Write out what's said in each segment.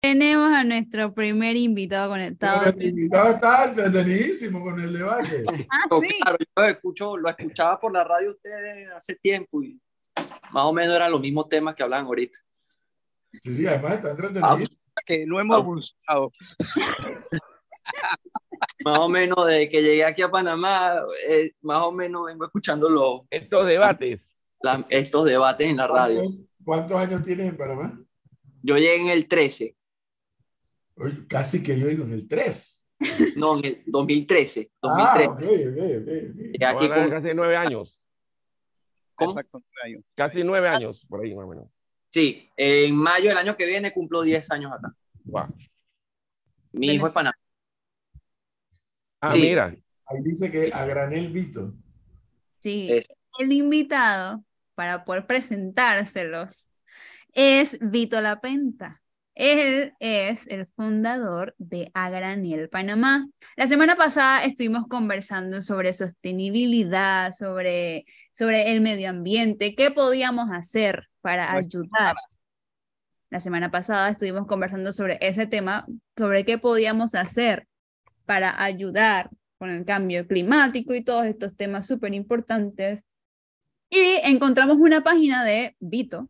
Tenemos a nuestro primer invitado conectado. el invitado está entretenidísimo con el debate. Ah, sí. Claro, yo lo, escucho, lo escuchaba por la radio ustedes hace tiempo y más o menos eran los mismos temas que hablan ahorita. Sí, sí, además está entretenido. que no hemos evolucionado. Más o menos desde que llegué aquí a Panamá, eh, más o menos vengo escuchando los, Estos debates. la- estos debates en la radio. ¿Cuántos, cuántos años tienes en Panamá? Yo llegué en el 13, Oye, casi que yo digo en el 3. no, en el 2013. Ah, 2013. ok, ok, ok. ok. Llegué aquí con, casi nueve años. ¿Cómo? Exacto, nueve años. Casi nueve años, por ahí más o menos. Sí, en mayo del año que viene cumplo 10 años acá. Mi hijo es Panamá. Ah, Sí. mira. Ahí dice que a granel Vito. Sí, Es- el invitado para poder presentárselos es Vito Lapenta. Él es el fundador de Agranel Panamá. La semana pasada estuvimos conversando sobre sostenibilidad, sobre, sobre el medio ambiente, qué podíamos hacer para ayudar. La semana pasada estuvimos conversando sobre ese tema, sobre qué podíamos hacer para ayudar con el cambio climático y todos estos temas súper importantes. Y encontramos una página de Vito,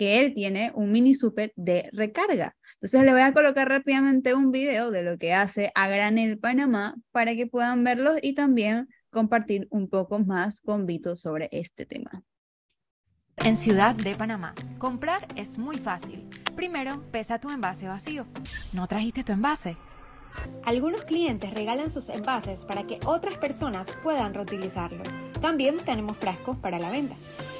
que él tiene un mini super de recarga. Entonces le voy a colocar rápidamente un video de lo que hace a Granel Panamá para que puedan verlo y también compartir un poco más con Vito sobre este tema. En Ciudad de Panamá, comprar es muy fácil. Primero, pesa tu envase vacío. ¿No trajiste tu envase? Algunos clientes regalan sus envases para que otras personas puedan reutilizarlo. También tenemos frascos para la venta.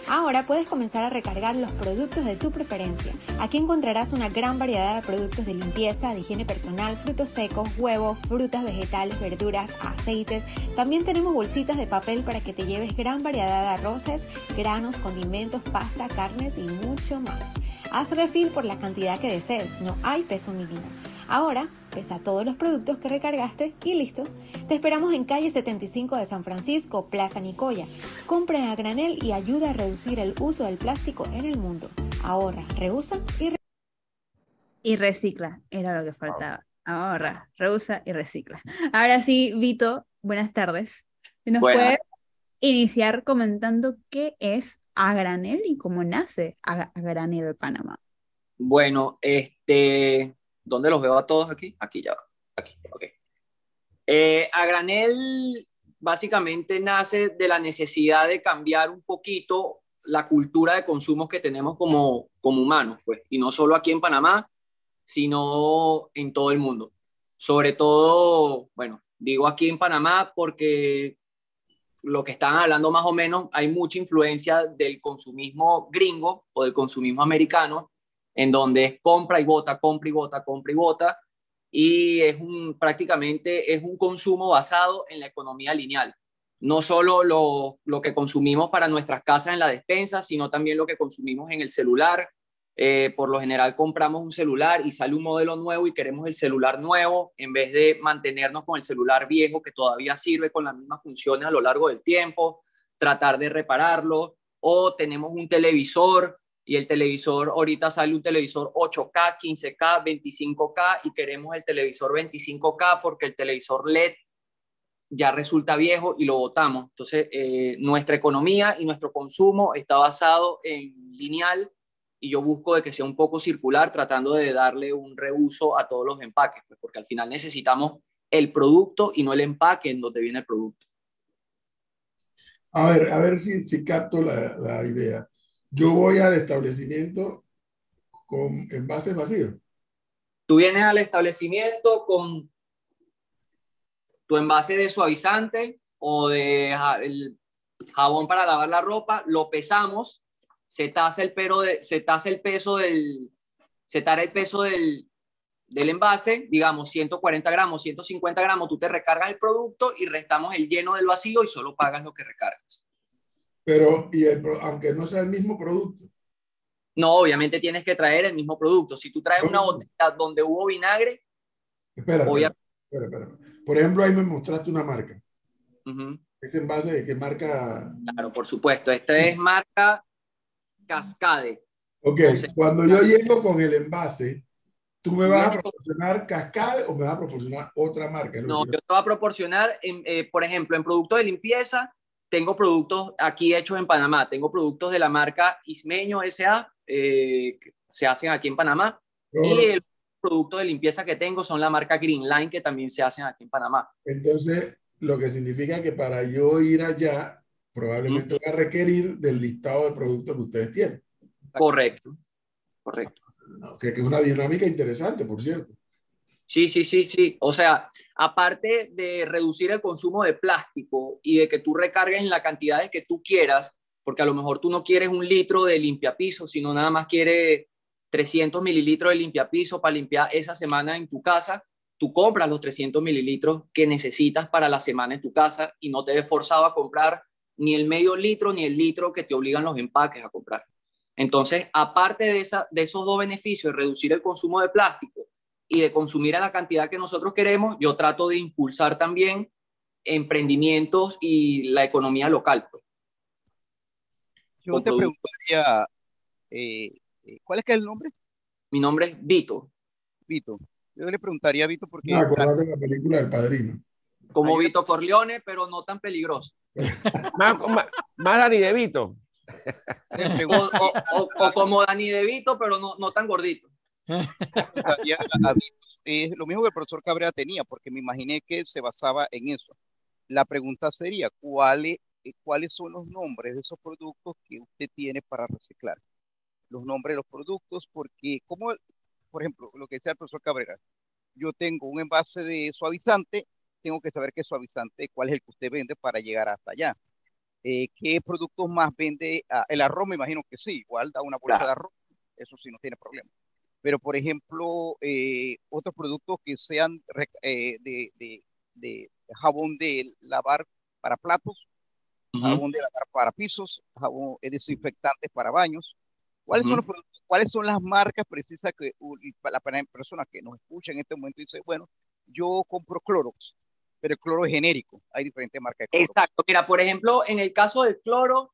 Ahora puedes comenzar a recargar los productos de tu preferencia. Aquí encontrarás una gran variedad de productos de limpieza, de higiene personal, frutos secos, huevos, frutas, vegetales, verduras, aceites. También tenemos bolsitas de papel para que te lleves gran variedad de arroces, granos, condimentos, pasta, carnes y mucho más. Haz refill por la cantidad que desees, no hay peso mínimo. Ahora, pesa todos los productos que recargaste y listo. Te esperamos en calle 75 de San Francisco, Plaza Nicoya. Compra a granel y ayuda a reducir el uso del plástico en el mundo. Ahorra, reusa y Y recicla, era lo que faltaba. Ahorra, reusa y recicla. Ahora sí, Vito, buenas tardes. ¿Nos Buenas. puedes iniciar comentando qué es a granel y cómo nace a, a granel Panamá? Bueno, este, ¿dónde los veo a todos aquí? Aquí ya va. Aquí, ok. Eh, a granel básicamente nace de la necesidad de cambiar un poquito la cultura de consumo que tenemos como, como humanos, pues, y no solo aquí en Panamá, sino en todo el mundo. Sobre todo, bueno, digo aquí en Panamá porque lo que están hablando más o menos, hay mucha influencia del consumismo gringo o del consumismo americano, en donde es compra y bota, compra y bota, compra y bota, y es un, prácticamente es un consumo basado en la economía lineal. No solo lo, lo que consumimos para nuestras casas en la despensa, sino también lo que consumimos en el celular. Eh, por lo general compramos un celular y sale un modelo nuevo y queremos el celular nuevo en vez de mantenernos con el celular viejo que todavía sirve con las mismas funciones a lo largo del tiempo, tratar de repararlo. O tenemos un televisor y el televisor, ahorita sale un televisor 8K, 15K, 25K y queremos el televisor 25K porque el televisor LED ya resulta viejo y lo botamos. Entonces, eh, nuestra economía y nuestro consumo está basado en lineal y yo busco de que sea un poco circular, tratando de darle un reuso a todos los empaques, pues, porque al final necesitamos el producto y no el empaque en donde viene el producto. A ver, a ver si, si capto la, la idea. Yo voy al establecimiento con envases vacíos. Tú vienes al establecimiento con tu envase de suavizante o de jabón para lavar la ropa, lo pesamos, se tasa el, el peso del, del envase, digamos 140 gramos, 150 gramos, tú te recargas el producto y restamos el lleno del vacío y solo pagas lo que recargas. Pero, y el, aunque no sea el mismo producto. No, obviamente tienes que traer el mismo producto. Si tú traes una botella donde hubo vinagre, Espera, Obvia- espera, espera. Por ejemplo, ahí me mostraste una marca. ujú, Ese envase de qué marca. claro, por supuesto. Esta es marca Cascade. Ok, No sé. cuando yo llego con el envase, ¿Tú me vas a proporcionar Cascade o me vas a proporcionar otra marca? Es No, o? Es yo te voy a proporcionar, en, eh, por ejemplo, en productos de limpieza, tengo productos aquí hechos en Panamá. Tengo productos de la marca Ismeño SA, eh, que se hacen aquí en Panamá. Y el producto de limpieza que tengo son la marca Green Line, que también se hacen aquí en Panamá. Entonces, lo que significa que para yo ir allá, probablemente voy a requerir del listado de productos que ustedes tienen. Correcto, correcto. que es una dinámica interesante, por cierto. Sí, sí, sí, sí. O sea, aparte de reducir el consumo de plástico y de que tú recargues en la cantidades que tú quieras, porque a lo mejor tú no quieres un litro de limpiapiso, sino nada más quieres 300 mililitros de limpiapiso para limpiar esa semana en tu casa, tú compras los 300 mililitros que necesitas para la semana en tu casa y no te ves forzado a comprar ni el medio litro ni el litro que te obligan los empaques a comprar. Entonces, aparte de, esa, de esos dos beneficios, reducir el consumo de plástico y de consumir a la cantidad que nosotros queremos, yo trato de impulsar también emprendimientos y la economía local. pues. Yo con te preguntaría, eh, eh, ¿cuál es que es el nombre? Mi nombre es Vito, Vito. Yo le preguntaría a Vito porque No, acordate de la película del padrino. como Ahí- Vito Corleone, pero no tan peligroso. Más, más, más Dani De Vito. o- o como Dani De Vito, pero no, no tan gordito. Es lo mismo que el profesor Cabrera tenía, porque me imaginé que se basaba en eso. La pregunta sería, ¿cuáles, eh, ¿cuáles son los nombres de esos productos que usted tiene para reciclar? Los nombres de los productos, porque como, por ejemplo, lo que decía el profesor Cabrera, yo tengo un envase de suavizante, tengo que saber qué suavizante, cuál es el que usted vende para llegar hasta allá. Eh, ¿qué productos más vende? Ah, el arroz, me imagino que sí, igual da una bolsa Claro. de arroz, eso sí no tiene problema. Pero, por ejemplo, eh, otros productos que sean eh, de, de- de jabón de lavar para platos, jabón de lavar para pisos, jabón eh, desinfectantes para baños. ¿Cuáles son Ujú. los productos- cuáles son las marcas precisas que la persona que nos escucha en este momento dice, bueno, yo compro Clorox, pero el cloro es genérico, hay diferentes marcas de Clorox. Exacto. Mira, por ejemplo, en el caso del cloro,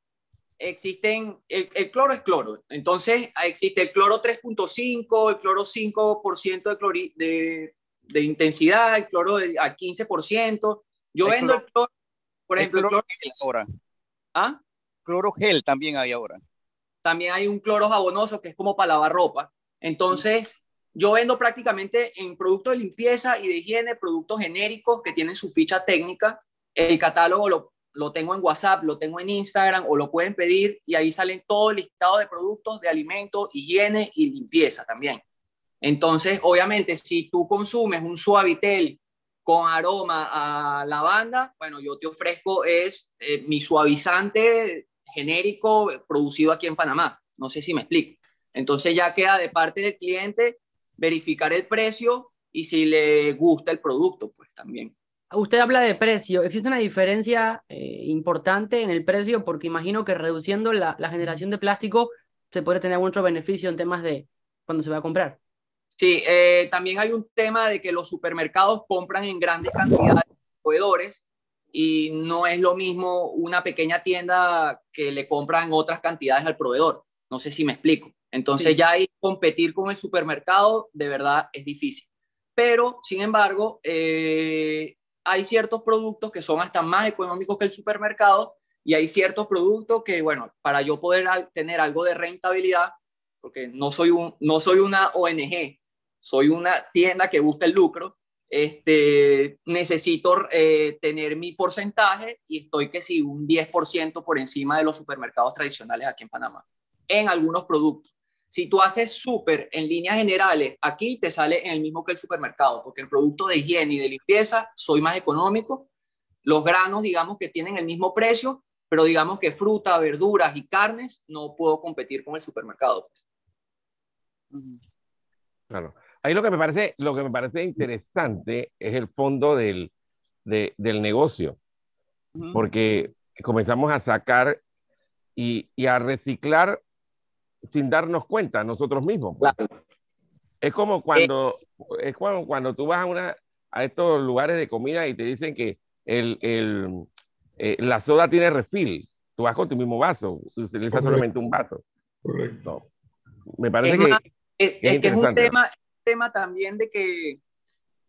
existen, el, el cloro es cloro. Entonces, existe el cloro 3.5, el cloro 5% de, clori- de, de intensidad, el cloro de- a 15%. Yo vendo cloro- el cloro, por ejemplo, el cloro cloro, gel ahora, ¿ah? cloro gel también hay ahora. también hay un cloro jabonoso que es como para lavar ropa. Entonces, yo vendo prácticamente en productos de limpieza y de higiene, productos genéricos que tienen su ficha técnica. El catálogo lo, lo tengo en WhatsApp, lo tengo en Instagram o lo pueden pedir y ahí salen todo el listado de productos de alimentos, higiene y limpieza también. Entonces, obviamente, si tú consumes un suavitel con aroma a lavanda, bueno, yo te ofrezco es eh, mi suavizante genérico producido aquí en Panamá. No sé si me explico. Entonces ya queda de parte del cliente verificar el precio y si le gusta el producto, pues también. Usted habla de precio. ¿Existe una diferencia eh, importante en el precio? Porque imagino que reduciendo la, la generación de plástico se puede tener algún otro beneficio en temas de cuando se va a comprar. Sí, eh, también hay un tema de que los supermercados compran en grandes cantidades de proveedores y no es lo mismo una pequeña tienda que le compran otras cantidades al proveedor. No sé si me explico. Entonces Sí. ya ahí competir con el supermercado de verdad es difícil. Pero, sin embargo, eh, hay ciertos productos que son hasta más económicos que el supermercado y hay ciertos productos que, bueno, para yo poder tener algo de rentabilidad, porque no soy, un, no soy una ONG, soy una tienda que busca el lucro, este, necesito eh, tener mi porcentaje y estoy que sí, un 10% por encima de los supermercados tradicionales aquí en Panamá, en algunos productos. Si tú haces súper en líneas generales, aquí te sale en el mismo que el supermercado, porque el producto de higiene y de limpieza soy más económico. Los granos, digamos que tienen el mismo precio, pero digamos que fruta, verduras y carnes no puedo competir con el supermercado. pues. Claro. Ahí lo que me parece, lo que me parece interesante es el fondo del, de- del negocio, Ujú. porque comenzamos a sacar y, y a reciclar sin darnos cuenta nosotros mismos. pues. Claro. Es como cuando, es como cuando tú vas a, una, a estos lugares de comida y te dicen que el, el, eh, la soda tiene refil. Tú vas con tu mismo vaso, utilizas solamente un vaso. Correcto. No. Me parece Es que más, Es, que es es que es un tema, tema también de que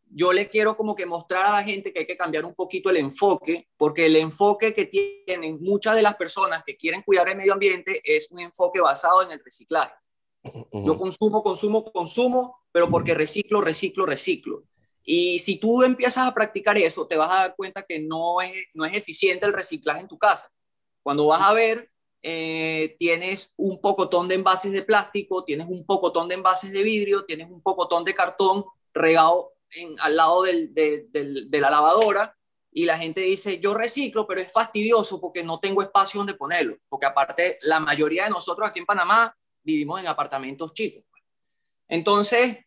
yo le quiero como que mostrar a la gente que hay que cambiar un poquito el enfoque, porque el enfoque que tienen muchas de las personas que quieren cuidar el medio ambiente es un enfoque basado en el reciclaje. Yo consumo, consumo, consumo, pero porque reciclo, reciclo, reciclo. Y si tú empiezas a practicar eso, te vas a dar cuenta que no es, no es eficiente el reciclaje en tu casa. Cuando vas a ver, eh, tienes un pocotón de envases de plástico, tienes un pocotón de envases de vidrio, tienes un pocotón de cartón regado al lado de la lavadora y la gente dice, yo reciclo, pero es fastidioso porque no tengo espacio donde ponerlo, porque aparte la mayoría de nosotros aquí en Panamá vivimos en apartamentos chicos. Entonces,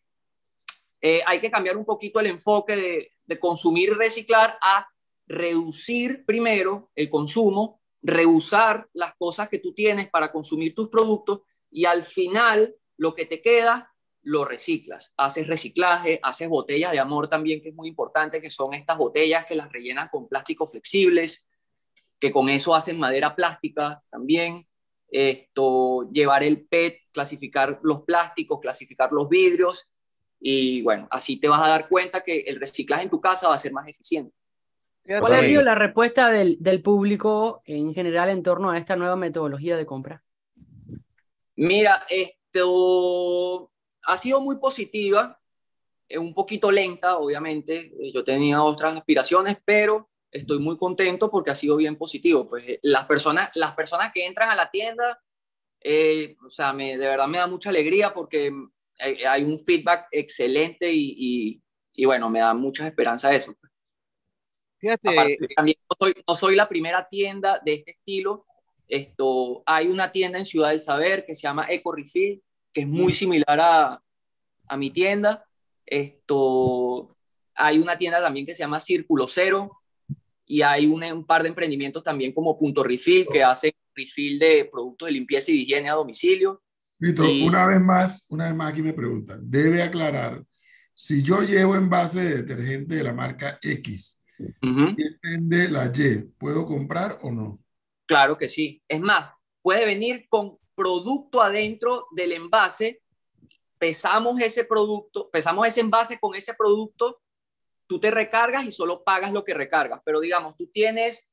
eh, hay que cambiar un poquito el enfoque de, consumir y reciclar a reducir primero el consumo, reusar las cosas que tú tienes para consumir tus productos y al final lo que te queda lo reciclas, haces reciclaje, haces botellas de amor también, que es muy importante, que son estas botellas que las rellenan con plásticos flexibles, que con eso hacen madera plástica también. Esto, llevar el PET, clasificar los plásticos, clasificar los vidrios y bueno, así te vas a dar cuenta que el reciclaje en tu casa va a ser más eficiente. ¿Cuál ha sido la respuesta del, del público en general en torno a esta nueva metodología de compra? Mira, esto ha sido muy positiva, eh, un poquito lenta, obviamente. Eh, yo tenía otras aspiraciones, pero estoy muy contento porque ha sido bien positivo. Pues eh, las personas, las personas que entran a la tienda, o sea, me, de verdad me da mucha alegría porque hay, un feedback excelente y, y, bueno, me da mucha esperanza eso. Fíjate. también no soy, no soy, la primera tienda de este estilo. Esto, hay una tienda en Ciudad del Saber que se llama Eco Refill, que es muy similar a, a mi tienda. Esto, hay una tienda también que se llama Círculo Cero y hay un, un par de emprendimientos también como Punto Refill que hace refill de productos de limpieza y de higiene a domicilio. Víctor, una vez más, una vez más aquí me preguntan, debe aclarar, si yo llevo envase de detergente de la marca X y vende la Y, ¿puedo comprar o no? Claro que sí. Es más, puede venir con producto adentro del envase, pesamos ese producto, pesamos ese envase con ese producto, tú te recargas y solo pagas lo que recargas. Pero digamos, tú tienes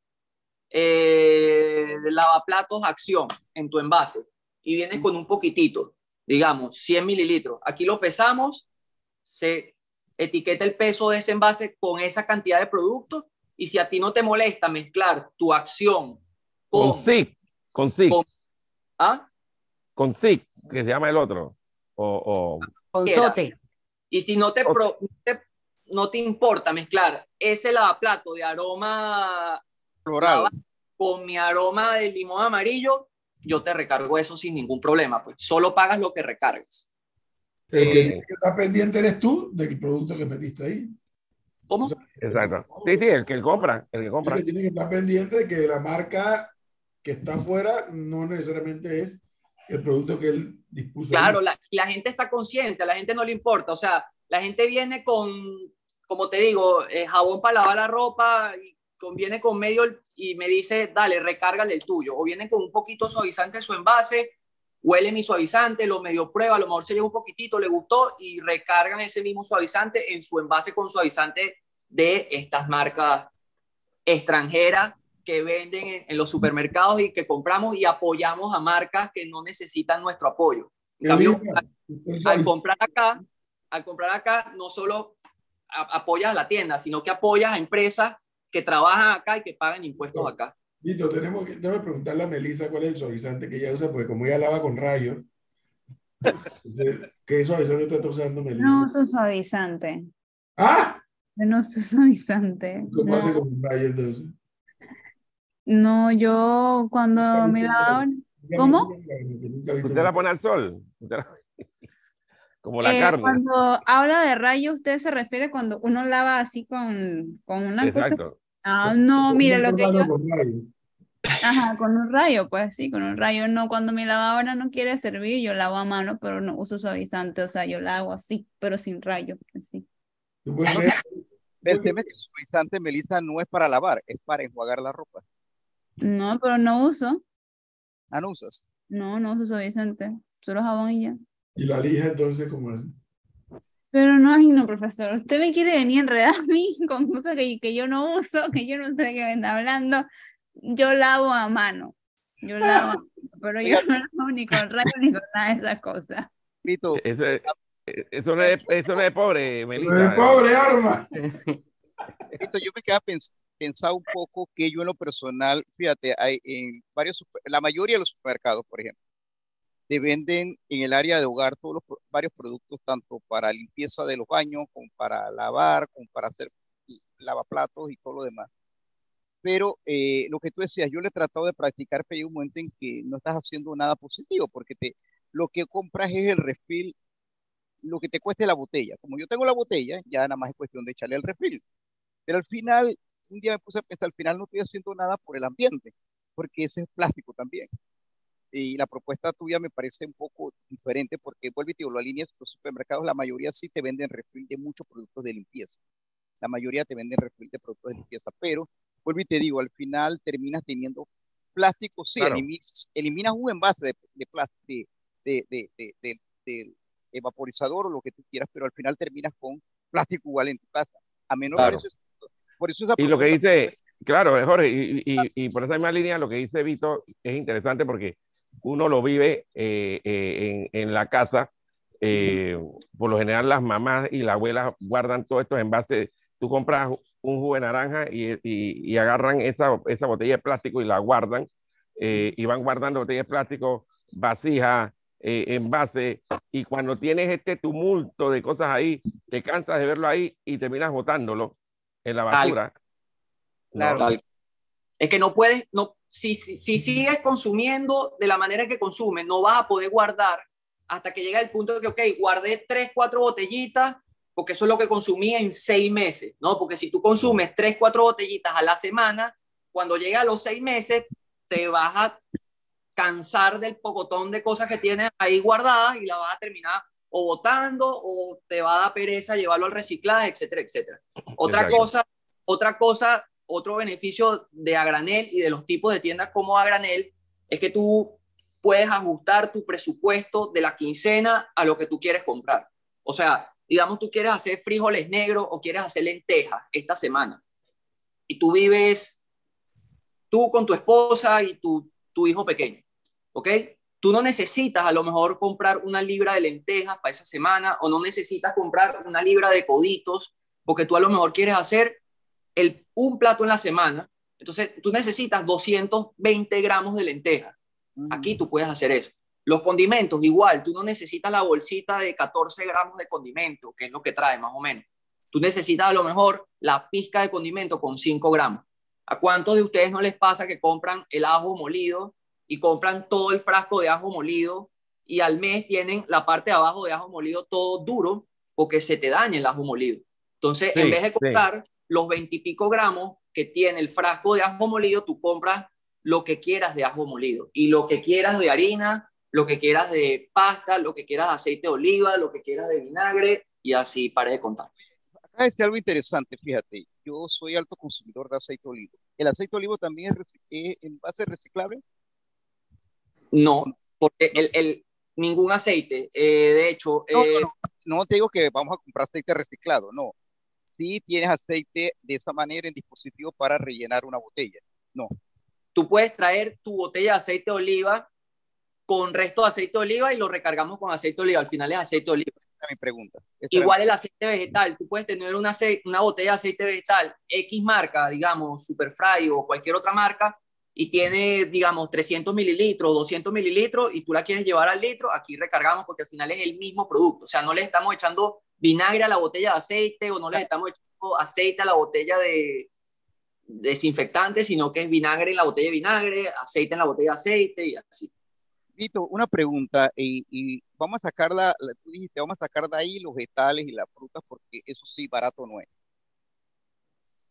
eh, lavaplatos acción en tu envase y vienes con un poquitito, digamos, 100 mililitros. Aquí lo pesamos, se etiqueta el peso de ese envase con esa cantidad de producto y si a ti no te molesta mezclar tu acción con, con SIC, con SIC. ¿ah? Con SIC, que se llama el otro. O, Con Sote. Y si no te, no te importa mezclar ese lavaplato de aroma floral con mi aroma de limón amarillo, yo te recargo eso sin ningún problema. Pues solo pagas lo que recargues. El que, eh, está pendiente eres tú del producto que metiste ahí. ¿Cómo? Exacto. Sí, sí, el que compra. El que compra. El que tiene que estar pendiente de que la marca que está afuera no necesariamente es el producto que él dispuso. Claro, la, gente está consciente, a la gente no le importa. O sea, la gente viene con, como te digo, eh, jabón para lavar la ropa, y viene con medio y me dice, dale, recárgale el tuyo. O viene con un poquito suavizante en su envase, huele mi suavizante, lo medio prueba, a lo mejor se lleva un poquitito, le gustó y recargan ese mismo suavizante en su envase con suavizante de estas marcas extranjeras que venden en, los supermercados y que compramos y apoyamos a marcas que no necesitan nuestro apoyo. al, comprar acá, al comprar acá, no solo apoyas a la tienda, sino que apoyas a empresas que trabajan acá y que pagan impuestos acá. Vito, tenemos que tengo preguntarle a Melissa cuál es el suavizante que ella usa, porque como ella lava con rayos, ¿qué suavizante está usando Melissa? No uso suavizante. ¿Ah? No uso suavizante. ¿Cómo hace con un rayo entonces? No, yo cuando me la ¿Cómo? ¿Usted la pone al sol? Como la eh, carne. Cuando habla de rayo, ¿usted se refiere cuando uno lava así con, con una Exacto. cosa? Ah, no, mire lo que yo... Ajá, con un rayo, pues sí, con un rayo. No, cuando mi lavadora no quiere servir, yo lavo a mano, pero no uso suavizante, o sea, yo la hago así, pero sin rayo, sí. El tema es que el suavizante, Melissa, no es para lavar, es para enjuagar la ropa. No, pero no uso. ¿Ah, no usas? No, no uso suavizante. Solo jabón y ya. ¿Y la lija entonces cómo es? Pero no, ay no, profesor, usted me quiere venir a enredar a mí con cosas que, que yo no uso, que yo no sé de qué me está hablando. Yo lavo a mano, yo lavo, a mano, pero yo no lavo ni con rayo ni con nada de esas cosas. Vito, Eso, es- eso, no es, eso no es pobre, Melissa. De pobre arma. Vito, yo me quedaba pens- pensado un poco que yo en lo personal, fíjate, hay en varios, la mayoría de los supermercados, por ejemplo, te venden en el área de hogar todos los varios productos, tanto para limpieza de los baños, como para lavar, como para hacer lavaplatos y todo lo demás. Pero eh, lo que tú decías, yo le he tratado de practicar, pero hay un momento en que no estás haciendo nada positivo, porque te, lo que compras es el refil, lo que te cueste la botella. Como yo tengo la botella, ya nada más es cuestión de echarle el refil. Pero al final, un día me puse a pensar, al final no estoy haciendo nada por el ambiente, porque ese es plástico también. Y la propuesta tuya me parece un poco diferente porque, vuelvo y te digo, lo alineas los supermercados, la mayoría sí te venden refil de muchos productos de limpieza. La mayoría te venden refil de productos de limpieza, pero, vuelvo y te digo, al final terminas teniendo plástico, sí, Claro. eliminas, eliminas un envase de, de plástico, de, de, de, de- evaporizador o lo que tú quieras, pero al final terminas con plástico igual en tu casa, a menor Claro. precio. Por eso esa Y lo que dice, claro, Jorge, y, y- y por esa misma línea, lo que dice Vito es interesante porque uno lo vive eh, eh, en, en la casa. eh, por lo general, las mamás y las abuelas guardan todos estos envases. Tú compras un jugo de naranja y, y- agarran esa, esa botella de plástico y la guardan. eh, y van guardando botellas de plástico, vasijas, eh, envases. Y cuando tienes este tumulto de cosas ahí, te cansas de verlo ahí y terminas botándolo en la Tal- basura. Claro. Tal- Es que no puedes, no, si, si, si sigues consumiendo de la manera que consumes, no vas a poder guardar hasta que llega el punto de que, ok, guardé tres, cuatro botellitas, porque eso es lo que consumí en seis meses, ¿no? Porque si tú consumes tres, cuatro botellitas a la semana, cuando llega a los seis meses, te vas a cansar del pocotón de cosas que tienes ahí guardadas y la vas a terminar o botando o te va a dar pereza llevarlo al reciclaje, etcétera, etcétera. Otra Exacto. cosa, otra cosa, otro beneficio de a granel y de los tipos de tiendas como a granel es que tú puedes ajustar tu presupuesto de la quincena a lo que tú quieres comprar. O sea, digamos tú quieres hacer frijoles negros o quieres hacer lentejas esta semana y tú vives tú con tu esposa y tu, tu hijo pequeño, ¿ok? Tú no necesitas a lo mejor comprar una libra de lentejas para esa semana o no necesitas comprar una libra de coditos porque tú a lo mejor quieres hacer el, un plato en la semana. Entonces, tú necesitas 220 gramos de lentejas. Aquí tú puedes hacer eso. Los condimentos, igual, tú no necesitas la bolsita de 14 gramos de condimento, que es lo que trae más o menos. Tú necesitas a lo mejor la pizca de condimento con 5 gramos. ¿A cuántos de ustedes no les pasa que compran el ajo molido y compran todo el frasco de ajo molido y al mes tienen la parte de abajo de ajo molido todo duro porque se te daña el ajo molido? Entonces, Sí, en vez de sí. comprar los 20 y pico gramos que tiene el frasco de ajo molido, tú compras lo que quieras de ajo molido y lo que quieras de harina, lo que quieras de pasta, lo que quieras de aceite de oliva, lo que quieras de vinagre y así paré de contar. Acá dice algo interesante, fíjate, yo soy alto consumidor de aceite de olivo. ¿El aceite de olivo también es, es en base reciclable? No, porque el, el- ningún aceite, eh, de hecho, No, eh, no, no, no te digo que vamos a comprar aceite reciclado, no. Si tienes aceite de esa manera en dispositivo para rellenar una botella. No. tú puedes traer tu botella de aceite de oliva con resto de aceite de oliva y lo recargamos con aceite de oliva. Al final es aceite de oliva. Esa es mi pregunta. Esa Igual el aceite vegetal, tú puedes tener una, una botella de aceite vegetal X marca, digamos, Superfry o cualquier otra marca, y tiene, digamos, 300 mililitros, 200 mililitros, y tú la quieres llevar al litro, aquí recargamos porque al final es el mismo producto. O sea, no le estamos echando vinagre a la botella de aceite o no le estamos echando aceite a la botella de desinfectante, sino que es vinagre en la botella de vinagre, aceite en la botella de aceite y así. Vito, una pregunta, y, y vamos a sacarla, la- tú dijiste, vamos a sacar de ahí los vegetales y las frutas porque eso sí, barato no es.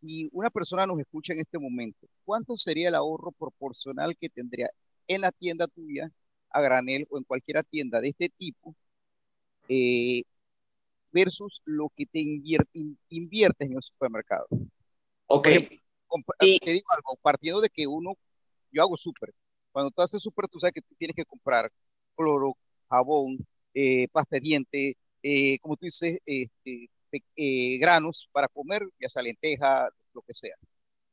Si una persona nos escucha en este momento, ¿cuánto sería el ahorro proporcional que tendría en la tienda tuya, a granel o en cualquier tienda de este tipo, eh, versus lo que te invier- in- inviertes en el supermercado? Ok, ejemplo, compa- Sí. te digo algo, partiendo de que uno, yo hago súper. Cuando tú haces súper, tú sabes que tú tienes que comprar cloro, jabón, eh, pasta de diente, eh, como tú dices, este, eh, granos para comer, ya sea lenteja, lo que sea.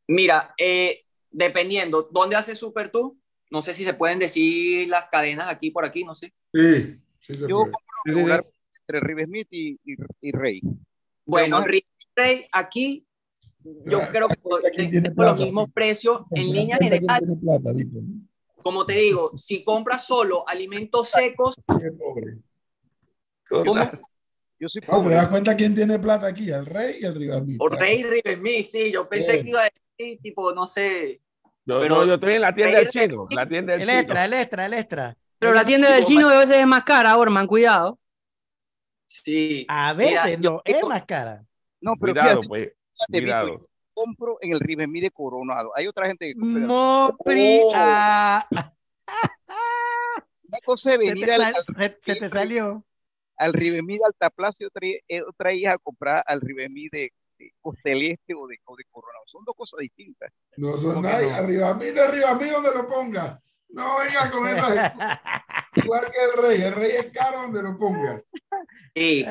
Mira, eh, dependiendo, ¿dónde haces súper tú? No sé si se pueden decir las cadenas aquí por aquí, no sé. Sí, sí se Yo puede. compro entre River Smith y, y, y Rey. Bueno, más- Rey, aquí yo creo que ¿quién tiene tengo los mismos precios en ¿Te das línea general. tiene plata? Como te digo, si compras solo alimentos secos. Yo soy No, ¿Te das cuenta quién tiene plata aquí? El rey y el Rivamita. O Rey Riverme, sí, yo pensé que iba a decir, tipo, no sé. Yo, Pero- no, yo estoy en la tienda del chino. La tienda del El chino. extra, el extra, el extra. Pero la tienda del chino a veces es más cara, Orman, cuidado. Sí. A veces no, es más cara. No, pero Cuidado, fíjate, pues. Cuidado. yo compro en el Smith de Coronado. Hay otra gente que compra el- Mopri, Oh. ah, Una cosa de se, venir te al, sal- al, se- se te salió. Al Smith de Altaplaza y otra, eh, otra hija a comprar al Smith de, de Costeleste o de, o de Coronado. Son dos cosas distintas. No son ¿Cómo que nadie. no? Arriba mí, de arriba mí, donde lo ponga. No venga con esa. Igual que el rey. El rey es caro donde lo pongas. Sí.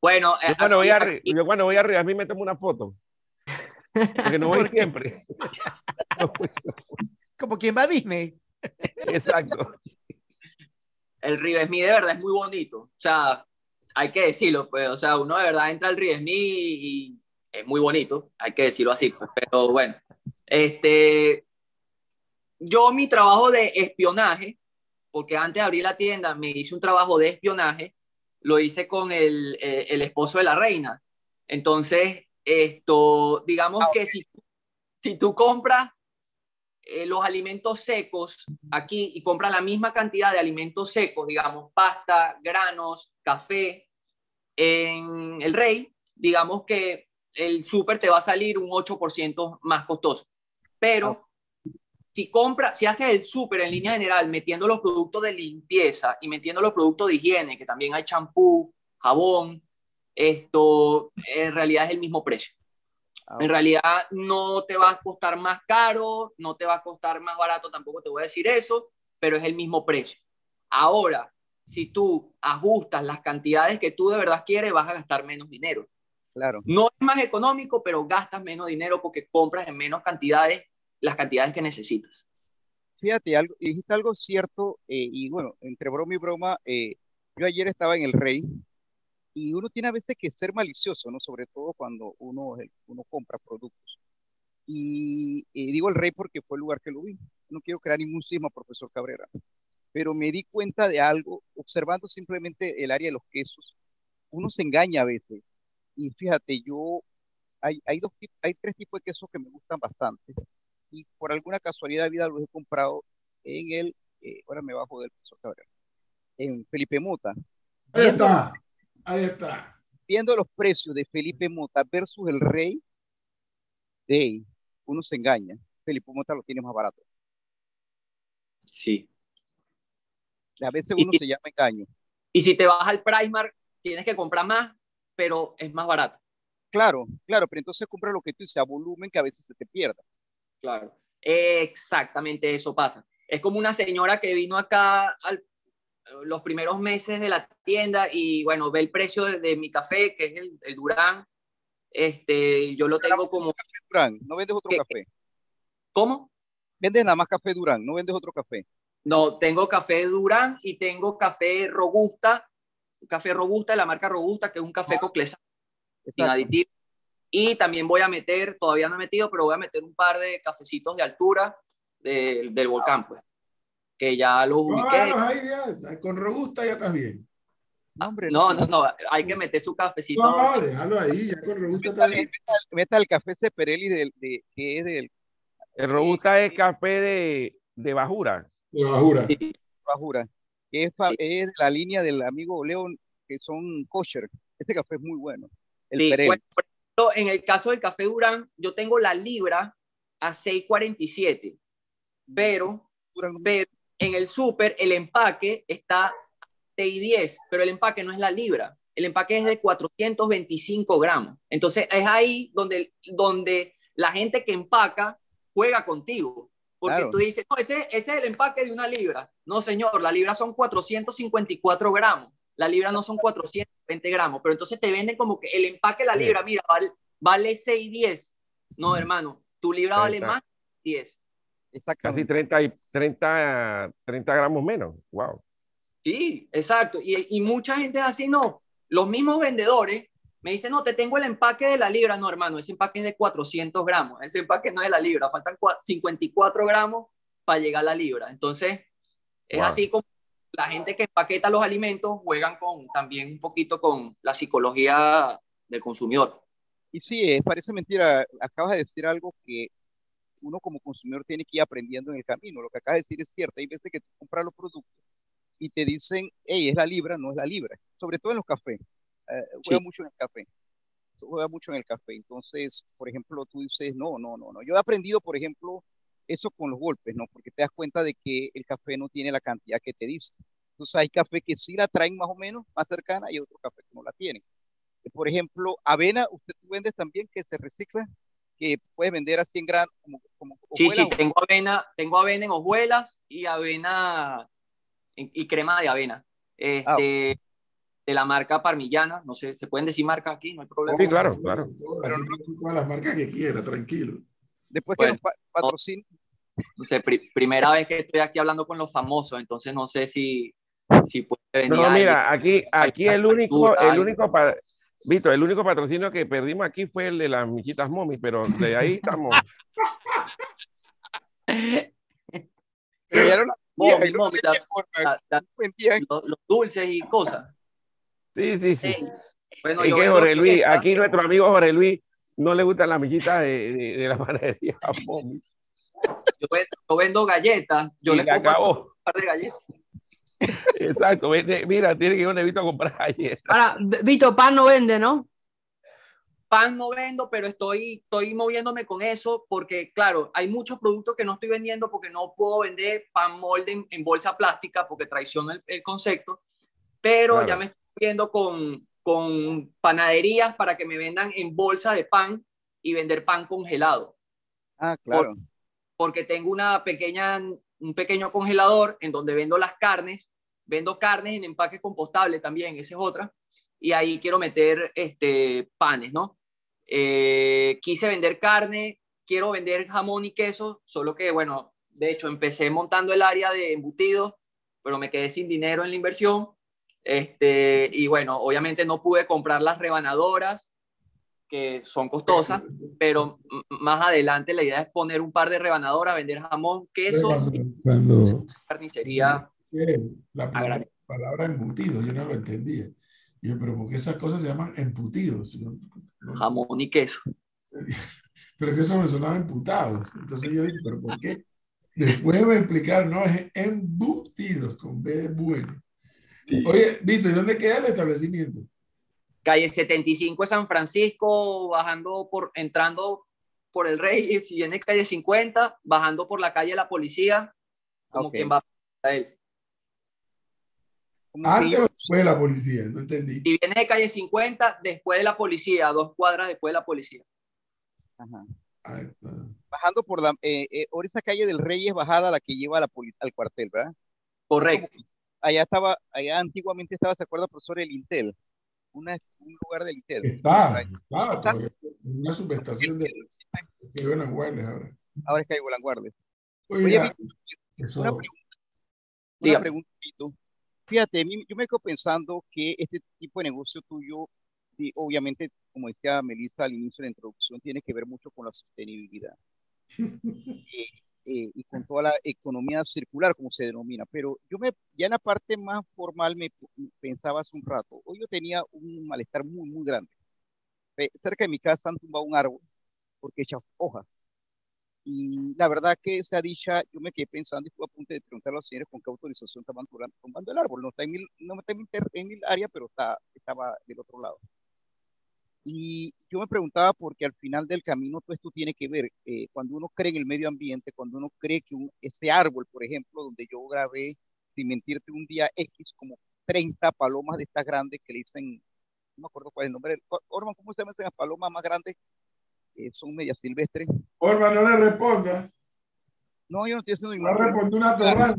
Bueno, eh, Yo cuando, voy aquí- a, yo cuando voy arriba, a mí me tomo una foto. Porque no voy siempre. Como quien va a Disney. Exacto. El Rivesmi de verdad es muy bonito. O sea, hay que decirlo, pues, o sea, uno de verdad entra al Rivesmi y es muy bonito, hay que decirlo así, pues, pero bueno, este, yo mi trabajo de espionaje, porque antes de abrir la tienda me hice un trabajo de espionaje, lo hice con el, eh, el esposo de la reina. Entonces, esto, digamos Ah, que si, si tú compras eh, los alimentos secos aquí y compras la misma cantidad de alimentos secos, digamos, pasta, granos, café, en el Rey, digamos que el súper te va a salir un 8% más costoso. Pero si compras, si haces el súper en línea general metiendo los productos de limpieza y metiendo los productos de higiene, que también hay champú, jabón, esto en realidad es el mismo precio. Ah, En realidad no te va a costar más caro, no te va a costar más barato, tampoco te voy a decir eso, pero es el mismo precio. Ahora, si tú ajustas las cantidades que tú de verdad quieres, vas a gastar menos dinero. Claro. No es más económico, pero gastas menos dinero porque compras en menos cantidades las cantidades que necesitas. Fíjate, algo, dijiste algo cierto, eh, y bueno, entre broma y broma, eh, yo ayer estaba en el Rey y uno tiene a veces que ser malicioso, ¿no? Sobre todo cuando uno, uno compra productos. Y digo el Rey porque fue el lugar que lo vi. No quiero crear ningún cisma, profesor Cabrera, pero me di cuenta de algo, observando simplemente el área de los quesos, uno se engaña a veces. Y fíjate, yo, hay, hay, dos, hay tres tipos de quesos que me gustan bastante y por alguna casualidad de vida los he comprado en el, eh, ahora me bajo del profesor Cabrera, en Felipe Mota. Ahí está. Ahí está. viendo los precios de Felipe Mota versus el Rey, de uno se engaña. Felipe Mota lo tiene más barato. Sí. A veces uno si- se llama engaño. Y si te vas al Primark, tienes que comprar más, pero es más barato. Claro, claro, pero entonces compra lo que tú dices a volumen que a veces se te pierda. Claro. Exactamente eso pasa. Es como una señora que vino acá al- los primeros meses de la tienda y bueno, ve el precio de, de mi café, que es el, el Durán. Este, yo lo tengo como, Durán, no vendes otro café. ¿cómo? Vendes nada más café Durán, no vendes otro café. No, tengo café Durán y tengo café Robusta, café Robusta de la marca Robusta, que es un café coclesano sin aditivo. Y también voy a meter, todavía no he metido, pero voy a meter un par de cafecitos de altura de- del volcán, pues, que ya los ubiqué. Bueno, ahí ya, con robusta ya estás bien. No, hombre, No, no, no, hay que meter su cafecito. No, déjalo ahí, ya con robusta está Meta, bien. meta- meta el café Ceperelli del, de, que es del El robusta es café de, de bajura. De bajura. Bajura, que es, Sí. es de la línea del amigo León, que son kosher. Este café es muy bueno. El Sí, Perel. bueno, por ejemplo, en el caso del café Durán, yo tengo la libra a 6.47, pero, pero en el súper el empaque está a 6.10, pero el empaque no es la libra, el empaque es de 425 gramos. Entonces es ahí donde, donde la gente que empaca juega contigo. Porque Claro. tú dices, no, ese, ese es el empaque de una libra. No, señor, la libra son 454 gramos. La libra no son 400 20 gramos, pero entonces te venden como que el empaque de la libra, mira, vale, vale 6.10. No, hermano, tu libra vale más 10. Casi Exactamente. 30, y 30, 30 gramos menos. Wow. Sí, exacto. Y, y mucha gente es así, no. Los mismos vendedores me dicen, no, te tengo el empaque de la libra. No, hermano, ese empaque es de 400 gramos. Ese empaque no es de la libra. Faltan cua- 54 gramos para llegar a la libra. Entonces, es Wow. así como la gente que empaqueta los alimentos juegan con también un poquito con la psicología del consumidor. Y sí, eh, parece mentira. Acabas de decir algo que uno como consumidor tiene que ir aprendiendo en el camino. Lo que acabas de decir es cierto. Hay veces que tú compras los productos y te dicen, hey, es la libra, no es la libra. Sobre todo en los cafés. Eh, juega Sí. mucho en el café. Juega mucho en el café. Entonces, por ejemplo, tú dices, no, no, no, no. Yo he aprendido, por ejemplo, eso con los golpes, ¿no? Porque te das cuenta de que el café no tiene la cantidad que te dice. Entonces, hay café que sí la traen más o menos más cercana y otro café que no la tienen. Por ejemplo, avena, usted tú vendes también que se recicla, que puedes vender a 100 gramos como, como Sí, sí, tengo avena, tengo avena en hojuelas y avena en- y crema de avena. Este, de la marca Parmillana, no sé, se pueden decir marcas aquí, no hay problema. Sí, claro, claro. Pero todas las marcas que quiera, tranquilo. Después Bueno, que nos pa- patrocinen, No sé, pri- primera vez que estoy aquí hablando con los famosos, entonces no sé si, si puede venir No, mira, aquí, aquí el único, el único, Vito, el único patrocinio que perdimos aquí fue el de las michitas momi, pero de ahí estamos. pero los, los dulces y cosas. Sí, sí, sí. Bueno, y yo que Jorge Luis, aquí nuestro amigo Jorge Luis no le gustan las michitas de, de, de la panadería momi. yo vendo, yo vendo galletas, yo Y le le compro acabó. un par de galletas. Exacto, vende- mira, tiene que ir a un Vito a comprar ayer. Ahora, Vito, pan no vende, ¿no? Pan no vendo, pero estoy, estoy moviéndome con eso porque, claro, hay muchos productos que no estoy vendiendo porque no puedo vender pan molde en, en bolsa plástica porque traiciona el, el concepto, pero Claro. ya me estoy viendo con, con panaderías para que me vendan en bolsa de pan y vender pan congelado. Ah, claro. porque tengo una pequeña, un pequeño congelador en donde vendo las carnes, vendo carnes en empaque compostable también, esa es otra, y ahí quiero meter este, panes, ¿no? Eh, quise vender carne, quiero vender jamón y queso, solo que, bueno, de hecho empecé montando el área de embutidos, pero me quedé sin dinero en la inversión, este, y bueno, obviamente no pude comprar las rebanadoras, que son costosas, pero más adelante la idea es poner un par de rebanadoras, vender jamón, queso Cuando, cuando carnicería. la palabra embutido, yo no lo entendía. Yo, pero ¿por qué esas cosas se llaman embutidos? No- no- Jamón y queso. Pero que eso me sonaba emputados. Entonces yo dije, ¿pero por qué? Después me explicaron, no, es embutidos, con B de bueno. Oye, Vito, ¿y dónde queda el establecimiento? Calle 75 de San Francisco, bajando por, entrando por el Rey, si viene calle 50, bajando por la calle de la policía, como quien va a él. Antes o después de la policía, no entendí. Si viene de calle 50, después de la policía, dos cuadras después de la policía. Ajá. Ay, bajando por la, eh, eh, por esa calle del Rey es bajada la que lleva a la al cuartel, ¿verdad? Correcto. Allá estaba, allá antiguamente estaba, ¿se acuerda, profesor, el Intel? Una, un lugar del Intel. Está, está, Está. una subestación de que buenas guardias ahora. Ahora es Caigo Guardia. Oiga, Oye, eso, Una pregunta, una pregunta, Vito. Fíjate, yo me quedo pensando que este tipo de negocio tuyo, obviamente, como decía Melissa al inicio de la introducción, tiene que ver mucho con la sostenibilidad eh, eh, y con toda la economía circular, como se denomina. Pero yo me, ya en la parte más formal me pensaba hace un rato, hoy yo tenía un malestar muy, muy grande. Cerca de mi casa han tumbado un árbol porque echa hojas. Y la verdad que esa dicha, yo me quedé pensando y estuve a punto de preguntar a los señores con qué autorización estaban tumbando el árbol. No está en mi, no está en mi, ter- en mi área, pero está, estaba del otro lado. Y yo me preguntaba porque al final del camino todo esto tiene que ver, eh, cuando uno cree en el medio ambiente, cuando uno cree que un- ese árbol, por ejemplo, donde yo grabé, sin mentirte, un día X, como 30 palomas de estas grandes que le dicen, no me acuerdo cuál es el nombre, Orman, ¿cómo se llaman esas palomas más grandes? Eh, son medias silvestres. Orma, no le responda. No, yo no estoy haciendo ningún va a responder una Claro.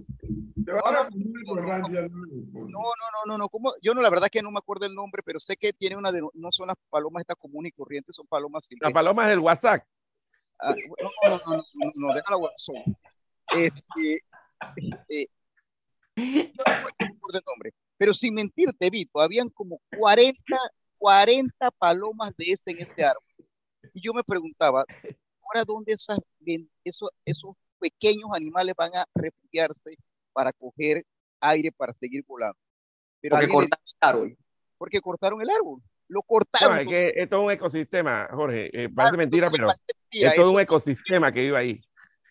Te No, no, a no, no. No. ¿cómo? Yo no, la verdad que no me acuerdo el nombre, pero sé que tiene una de, no son las palomas estas comunes y corrientes, son palomas Las silvestres. palomas del WhatsApp. Ah, no, no, no, no, no, no, déjala guasón. Este, este, yo no me acuerdo el nombre, pero sin mentirte, Vito, habían como 40, 40 palomas de ese en ese árbol. Y yo me preguntaba, ahora dónde esas, esos, esos pequeños animales van a refugiarse para coger aire para seguir volando. Pero Porque cortaron el árbol. porque cortaron el árbol, lo No, cortaron. es que es todo un ecosistema, Jorge. eh, parece mentira, entonces pero parece mentira, es todo eso- un ecosistema que vive ahí.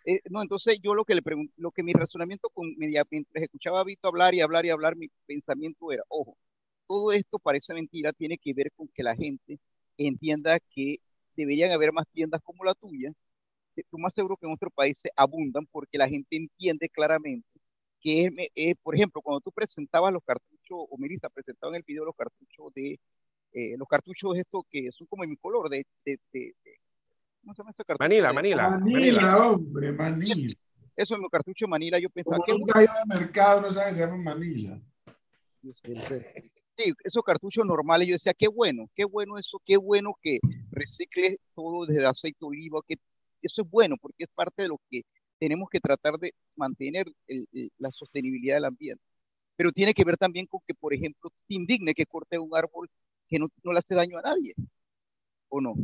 Eh, no, entonces yo lo que le pregunto, lo que mi razonamiento con media, mientras escuchaba a Vito hablar y hablar y hablar, mi pensamiento era, ojo, todo esto parece mentira, tiene que ver con que la gente entienda que deberían haber más tiendas como la tuya. Lo más seguro que en nuestro país se abundan porque la gente entiende claramente que es, es, por ejemplo, cuando tú presentabas los cartuchos, o Melissa presentaba en el video los cartuchos de, eh, los cartuchos estos que son como en mi color, de, de, de- de- ¿cómo se llama ese cartucho? Manila, De- Manila, Manila. Manila, hombre, Manila. Eso en mi cartucho de Manila, yo pensaba, Como qué nunca ido al mercado, no sabe que se llama Manila. Yo sé, yo sé. Sí, esos cartuchos normales, yo decía, qué bueno, qué bueno eso, qué bueno que recicle todo desde aceite de oliva, que eso es bueno porque es parte de lo que tenemos que tratar de mantener el- el- la sostenibilidad del ambiente. Pero tiene que ver también con que, por ejemplo, te indigne que corte un árbol que no, no le hace daño a nadie, ¿o no?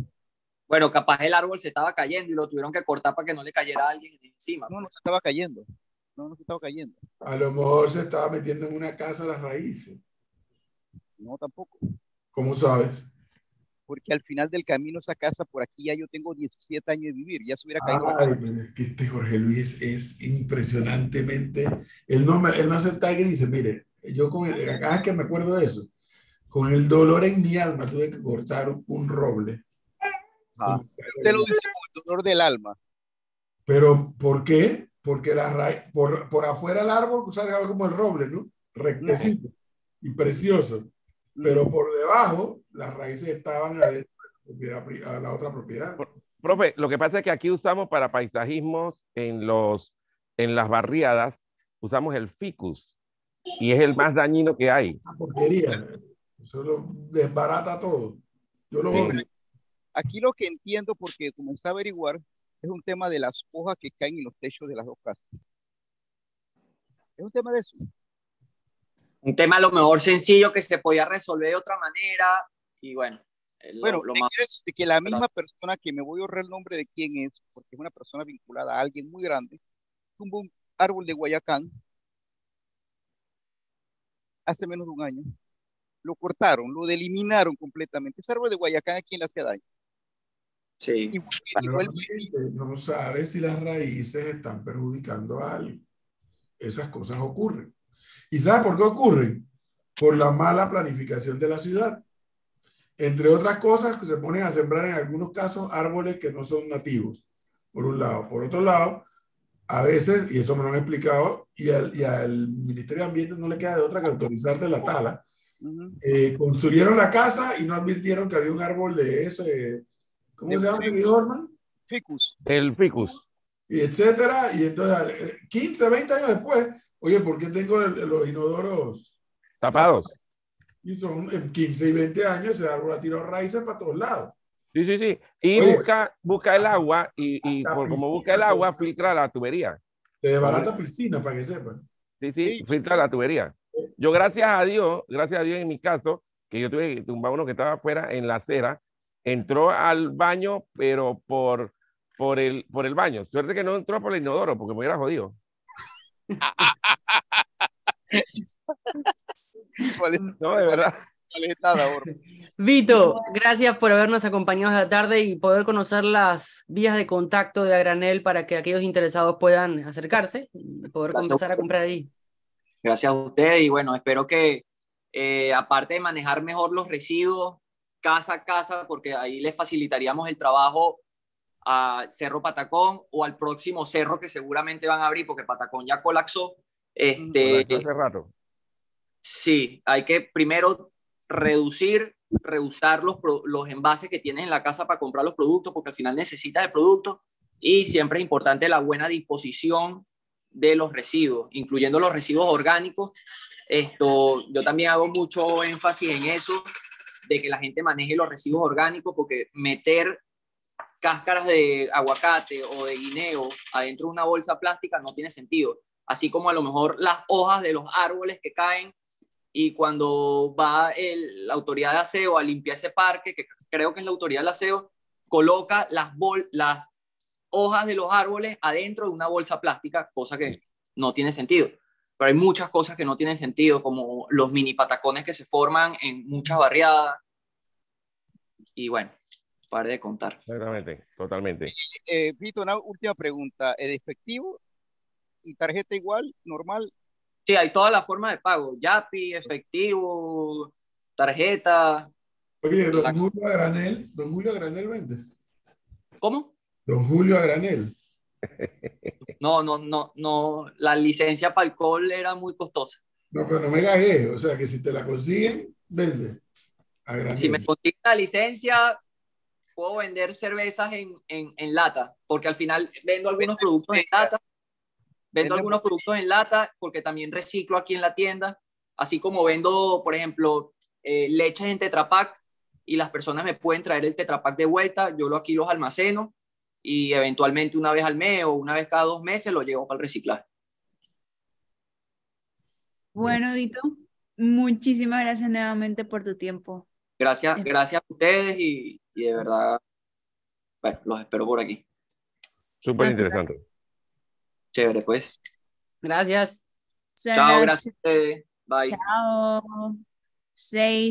Bueno, capaz el árbol se estaba cayendo y lo tuvieron que cortar para que no le cayera a alguien encima. No, no se estaba cayendo, no, no se estaba cayendo, A lo mejor se estaba metiendo en una casa a las raíces. no tampoco. ¿Cómo sabes? Porque al final del camino esa casa, por aquí ya yo tengo 17 años de vivir, ya se hubiera caído. Ay, es este Jorge Luis es impresionantemente. Él no, él no acepta grises. Mire, yo con el, cada vez que me acuerdo de eso, con el dolor en mi alma tuve que cortar un, un roble. Ajá. Usted lo dice con el dolor del alma. Pero, ¿por qué? Porque la raíz, por, por afuera el árbol salga como el roble, ¿no? Rectecito y precioso. Pero por debajo, las raíces estaban adentro de la propiedad a la otra propiedad. Profe, lo que pasa es que aquí usamos para paisajismos en, los, en las barriadas, usamos el ficus y es el más dañino que hay. Una porquería. Eso lo desbarata todo. Yo lo Sí. Aquí lo que entiendo, porque comencé a averiguar, es un tema de las hojas que caen en los techos de las dos casas. Es un tema de eso. Un tema a lo mejor sencillo que se podía resolver de otra manera y bueno, eh, lo, Bueno, lo más... decir que la misma persona que me voy a ahorrar el nombre de quién es, porque es una persona vinculada a alguien muy grande, tumbó un árbol de Guayacán hace menos de un año. Lo cortaron, lo eliminaron completamente. Ese árbol de Guayacán a quién le hacía daño. Sí. El- Nuevamente, no sabe si las raíces están perjudicando a alguien. Esas cosas ocurren. ¿Y sabe por qué ocurren? Por la mala planificación de la ciudad. Entre otras cosas, que se ponen a sembrar en algunos casos árboles que no son nativos, por un lado. Por otro lado, a veces, y eso me lo han explicado, y al, y al Ministerio de Ambiente no le queda de otra que autorizarte la tala. Eh, construyeron la casa y no advirtieron que había un árbol de eso. eh, ¿Cómo se llama ese Orman? Ficus. El ficus. y etcétera. Y entonces, eh, 15, 20 años después, oye, ¿por qué tengo el- los inodoros? Tapados. Y son en 15 y 20 años, ese árbol ha tirado raíces para todos lados. Sí, sí, sí. Y Oye. busca, busca el agua y, y por como busca el agua, todo. filtra la tubería. Te desbarata piscina, para que sepan. Sí, sí, Sí. filtra la tubería. Yo, gracias a Dios, gracias a Dios en mi caso, que yo tuve que tumbar uno que estaba afuera en la acera, entró al baño, pero por, por, el, por el baño. Suerte que no entró por el inodoro, porque me hubiera jodido. ¿Cuál es, No, de verdad. cuál es nada, ahora? Vito, gracias por habernos acompañado esta tarde y poder conocer las vías de contacto de Agranel para que aquellos interesados puedan acercarse y poder Gracias. comenzar a comprar ahí. Gracias a ustedes y bueno, espero que eh, aparte de manejar mejor los residuos casa a casa, porque ahí les facilitaríamos el trabajo a Cerro Patacón o al próximo cerro que seguramente van a abrir, porque Patacón ya colapsó. Este, Hace rato. Sí, hay que primero reducir, reusar los, los envases que tienes en la casa para comprar los productos, porque al final necesitas el producto. Y siempre es importante la buena disposición de los residuos, incluyendo los residuos orgánicos. Esto, yo también hago mucho énfasis en eso, de que la gente maneje los residuos orgánicos, porque meter cáscaras de aguacate o de guineo adentro de una bolsa plástica no tiene sentido. Así como a lo mejor las hojas de los árboles que caen y cuando va el, la autoridad de aseo a limpiar ese parque, que creo que es la autoridad de aseo, coloca las, bol, las hojas de los árboles adentro de una bolsa plástica, cosa que no tiene sentido. Pero hay muchas cosas que no tienen sentido, como los mini patacones que se forman en muchas barriadas. Y bueno, pare de contar. Exactamente, totalmente. Eh, Vito, una última pregunta. ¿Es efectivo? ¿Y tarjeta igual, normal? Sí, hay todas las formas de pago. Yapi, efectivo, tarjeta. Oye, don La- Julio a granel, don Julio a granel vendes. ¿Cómo? Don Julio a granel. No, no, no, no. La licencia para alcohol era muy costosa. No, pero no me gagué. O sea, que si te la consiguen, vende. Si me consiguen la licencia, puedo vender cervezas en, en, en lata, porque al final vendo algunos productos en lata. Vendo algunos productos en lata porque también reciclo aquí en la tienda, así como vendo, por ejemplo, eh, leches en Tetra Pak y las personas me pueden traer el Tetra Pak de vuelta, yo lo aquí los almaceno y eventualmente una vez al mes o una vez cada dos meses lo llevo para el reciclaje. Bueno, Vito, muchísimas gracias nuevamente por tu tiempo. Gracias, Sí. gracias a ustedes y, y de verdad, bueno, los espero por aquí. Súper interesante. Chévere, pues. Gracias. Chao, gracias. Bye. Chao. Seis.